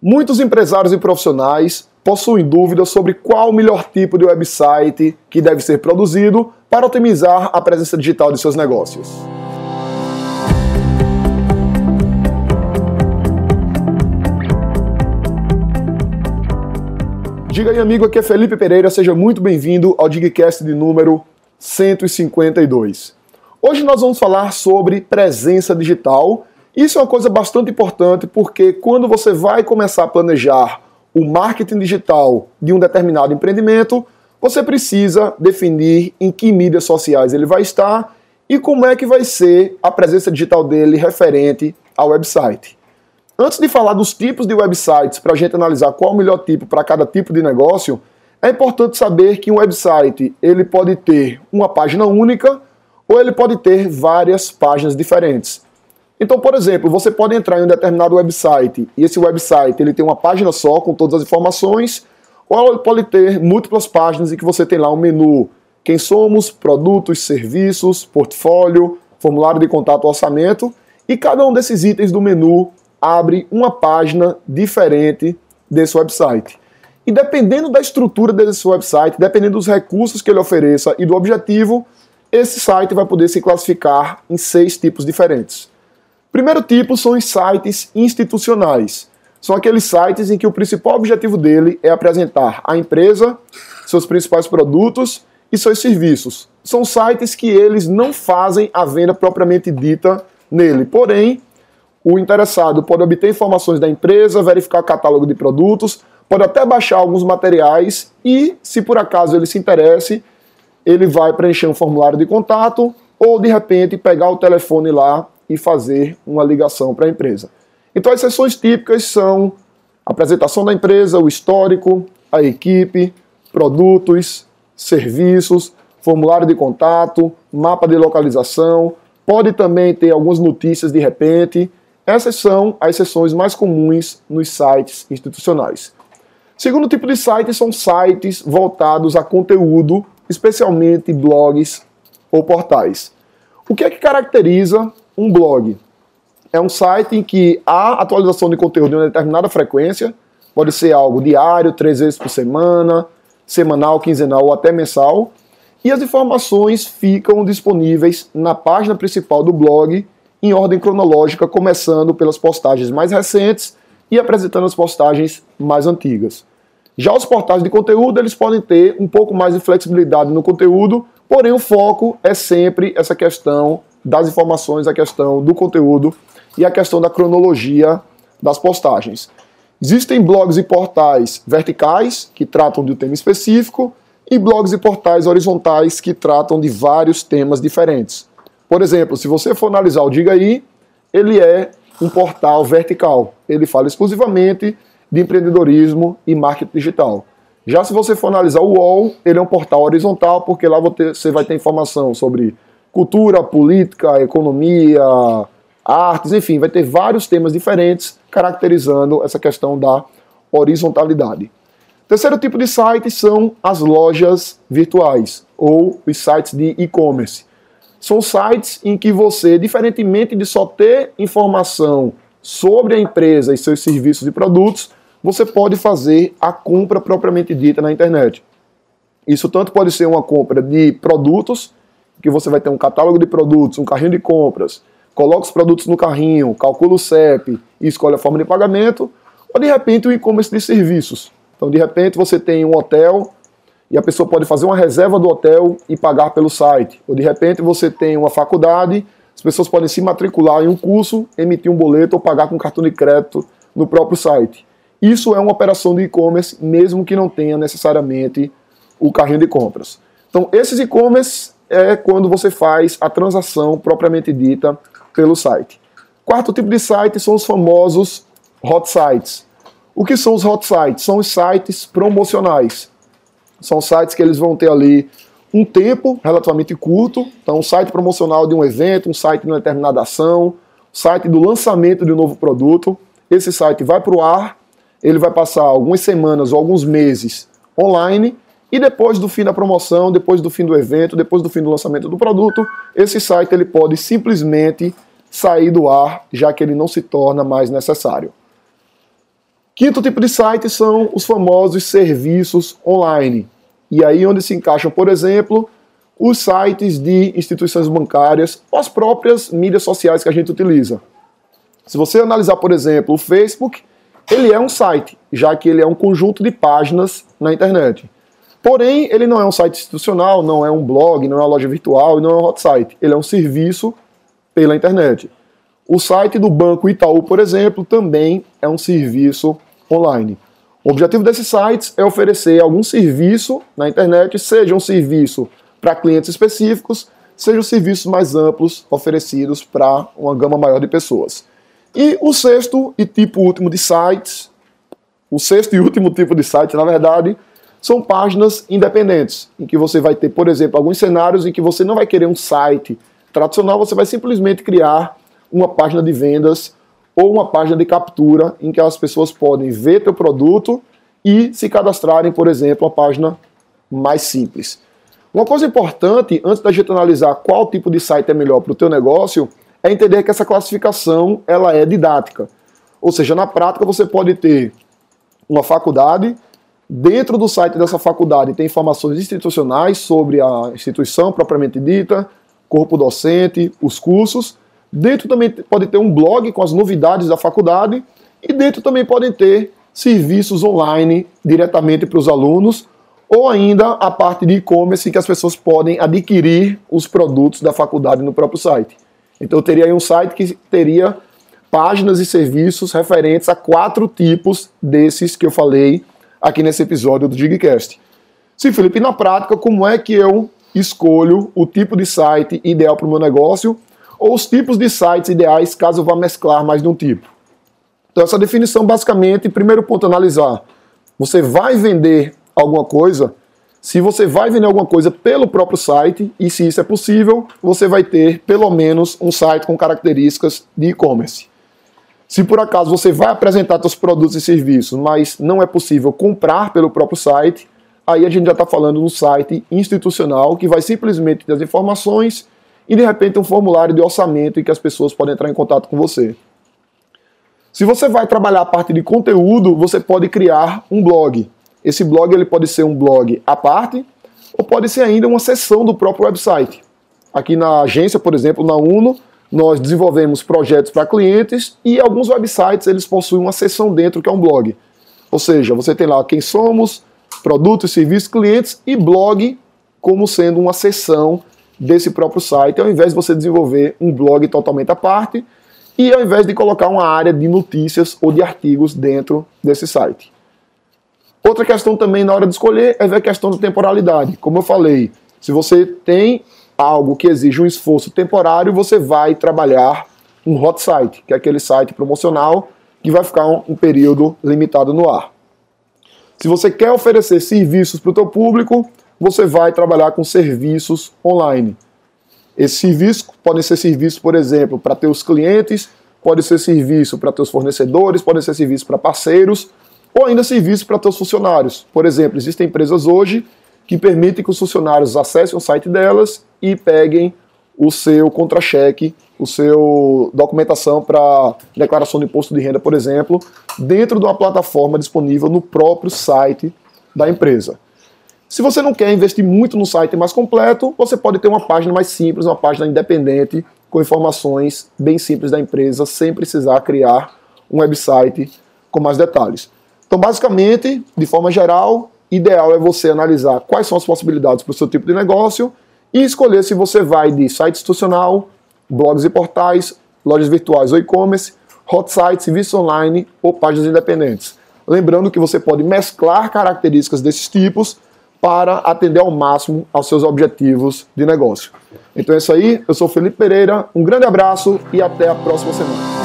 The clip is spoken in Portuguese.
Muitos empresários e profissionais possuem dúvidas sobre qual o melhor tipo de website que deve ser produzido para otimizar a presença digital de seus negócios. Diga aí, amigo, aqui é Felipe Pereira, seja muito bem-vindo ao Digcast de número 152. Hoje nós vamos falar sobre presença digital isso é uma coisa bastante importante porque quando você vai começar a planejar o marketing digital de um determinado empreendimento, você precisa definir em que mídias sociais ele vai estar e como é que vai ser a presença digital dele referente ao website. Antes de falar dos tipos de websites para a gente analisar qual o melhor tipo para cada tipo de negócio, é importante saber que um website ele pode ter uma página única ou ele pode ter várias páginas diferentes. Então, por exemplo, você pode entrar em um determinado website e esse website ele tem uma página só com todas as informações, ou ele pode ter múltiplas páginas em que você tem lá um menu quem somos, produtos, serviços, portfólio, formulário de contato, orçamento, e cada um desses itens do menu abre uma página diferente desse website. E dependendo da estrutura desse website, dependendo dos recursos que ele ofereça e do objetivo, esse site vai poder se classificar em seis tipos diferentes. Primeiro tipo são os sites institucionais. São aqueles sites em que o principal objetivo dele é apresentar a empresa, seus principais produtos e seus serviços. São sites que eles não fazem a venda propriamente dita nele. Porém, o interessado pode obter informações da empresa, verificar o catálogo de produtos, pode até baixar alguns materiais e, se por acaso ele se interesse, ele vai preencher um formulário de contato ou de repente pegar o telefone lá e fazer uma ligação para a empresa. Então, as sessões típicas são a apresentação da empresa, o histórico, a equipe, produtos, serviços, formulário de contato, mapa de localização, pode também ter algumas notícias de repente. Essas são as sessões mais comuns nos sites institucionais. Segundo tipo de site são sites voltados a conteúdo, especialmente blogs ou portais. O que é que caracteriza um blog é um site em que há atualização de conteúdo em uma determinada frequência, pode ser algo diário, três vezes por semana, semanal, quinzenal ou até mensal, e as informações ficam disponíveis na página principal do blog em ordem cronológica, começando pelas postagens mais recentes e apresentando as postagens mais antigas. Já os portais de conteúdo, eles podem ter um pouco mais de flexibilidade no conteúdo, porém o foco é sempre essa questão das informações, a questão do conteúdo e a questão da cronologia das postagens. Existem blogs e portais verticais, que tratam de um tema específico, e blogs e portais horizontais, que tratam de vários temas diferentes. Por exemplo, se você for analisar o Diga Aí, ele é um portal vertical. Ele fala exclusivamente de empreendedorismo e marketing digital. Já se você for analisar o UOL, ele é um portal horizontal, porque lá você vai ter informação sobre cultura, política, economia, artes, enfim, vai ter vários temas diferentes caracterizando essa questão da horizontalidade. Terceiro tipo de site são as lojas virtuais ou os sites de e-commerce. São sites em que você, diferentemente de só ter informação sobre a empresa e seus serviços e produtos, você pode fazer a compra propriamente dita na internet. Isso tanto pode ser uma compra de produtos, que você vai ter um catálogo de produtos, um carrinho de compras, coloca os produtos no carrinho, calcula o CEP e escolhe a forma de pagamento, ou de repente o e-commerce de serviços. Então, de repente, você tem um hotel e a pessoa pode fazer uma reserva do hotel e pagar pelo site. Ou de repente, você tem uma faculdade, as pessoas podem se matricular em um curso, emitir um boleto ou pagar com cartão de crédito no próprio site. Isso é uma operação de e-commerce, mesmo que não tenha necessariamente o carrinho de compras. Então, esses e-commerce é quando você faz a transação propriamente dita pelo site. Quarto tipo de site são os famosos hot sites. O que são os hot sites? São os sites promocionais. São sites que eles vão ter ali um tempo relativamente curto, então um site promocional de um evento, um site de uma determinada ação, site do lançamento de um novo produto. Esse site vai para o ar, ele vai passar algumas semanas ou alguns meses online e depois do fim da promoção, depois do fim do evento, depois do fim do lançamento do produto, esse site ele pode simplesmente sair do ar, já que ele não se torna mais necessário. Quinto tipo de site são os famosos serviços online. E aí onde se encaixam, por exemplo, os sites de instituições bancárias ou as próprias mídias sociais que a gente utiliza. Se você analisar, por exemplo, o Facebook, ele é um site, já que ele é um conjunto de páginas na internet. Porém, ele não é um site institucional, não é um blog, não é uma loja virtual e não é um hot site. Ele é um serviço pela internet. O site do Banco Itaú, por exemplo, também é um serviço online. O objetivo desses sites é oferecer algum serviço na internet, seja um serviço para clientes específicos, seja os serviços mais amplos oferecidos para uma gama maior de pessoas. E o sexto e tipo último de sites, o sexto e último tipo de site, na verdade, são páginas independentes, em que você vai ter, por exemplo, alguns cenários em que você não vai querer um site tradicional, você vai simplesmente criar uma página de vendas ou uma página de captura em que as pessoas podem ver teu produto e se cadastrarem, por exemplo, uma página mais simples. Uma coisa importante, antes da gente analisar qual tipo de site é melhor para o teu negócio, é entender que essa classificação ela é didática. Ou seja, na prática você pode ter uma faculdade, dentro do site dessa faculdade tem informações institucionais sobre a instituição propriamente dita, corpo docente, os cursos, Dentro também pode ter um blog com as novidades da faculdade e dentro também podem ter serviços online diretamente para os alunos ou ainda a parte de e-commerce que as pessoas podem adquirir os produtos da faculdade no próprio site. Então eu teria aí um site que teria páginas e serviços referentes a quatro tipos desses que eu falei aqui nesse episódio do Digcast. Sim, Felipe, na prática, como é que eu escolho o tipo de site ideal para o meu negócio ou os tipos de sites ideais caso eu vá mesclar mais de um tipo. Então, essa definição, basicamente, primeiro ponto, analisar. Você vai vender alguma coisa? Se você vai vender alguma coisa pelo próprio site, e se isso é possível, você vai ter pelo menos um site com características de e-commerce. Se por acaso você vai apresentar seus produtos e serviços, mas não é possível comprar pelo próprio site, aí a gente já está falando no site institucional que vai simplesmente ter as informações e de repente um formulário de orçamento em que as pessoas podem entrar em contato com você. Se você vai trabalhar a parte de conteúdo, você pode criar um blog. Esse blog ele pode ser um blog à parte ou pode ser ainda uma seção do próprio website. Aqui na agência, por exemplo, na Uno, nós desenvolvemos projetos para clientes e alguns websites eles possuem uma seção dentro que é um blog. Ou seja, você tem lá quem somos, produtos, serviços, clientes e blog como sendo uma seção desse próprio site, ao invés de você desenvolver um blog totalmente à parte e ao invés de colocar uma área de notícias ou de artigos dentro desse site. Outra questão também na hora de escolher é ver a questão da temporalidade. Como eu falei, se você tem algo que exige um esforço temporário, você vai trabalhar um hot site, que é aquele site promocional que vai ficar um, um período limitado no ar. Se você quer oferecer serviços para o teu público, você vai trabalhar com serviços online. Esses serviços podem ser serviços, por exemplo, para teus clientes, pode ser serviço para teus fornecedores, pode ser serviço para parceiros, ou ainda serviço para teus funcionários. Por exemplo, existem empresas hoje que permitem que os funcionários acessem o site delas e peguem o seu contra-cheque, o seu documentação para declaração de imposto de renda, por exemplo, dentro de uma plataforma disponível no próprio site da empresa. Se você não quer investir muito no site mais completo, você pode ter uma página mais simples, uma página independente, com informações bem simples da empresa, sem precisar criar um website com mais detalhes. Então, basicamente, de forma geral, ideal é você analisar quais são as possibilidades para o seu tipo de negócio e escolher se você vai de site institucional, blogs e portais, lojas virtuais ou e-commerce, hot sites, serviços online ou páginas independentes. Lembrando que você pode mesclar características desses tipos para atender ao máximo aos seus objetivos de negócio. Então é isso aí, eu sou Felipe Pereira, um grande abraço e até a próxima semana.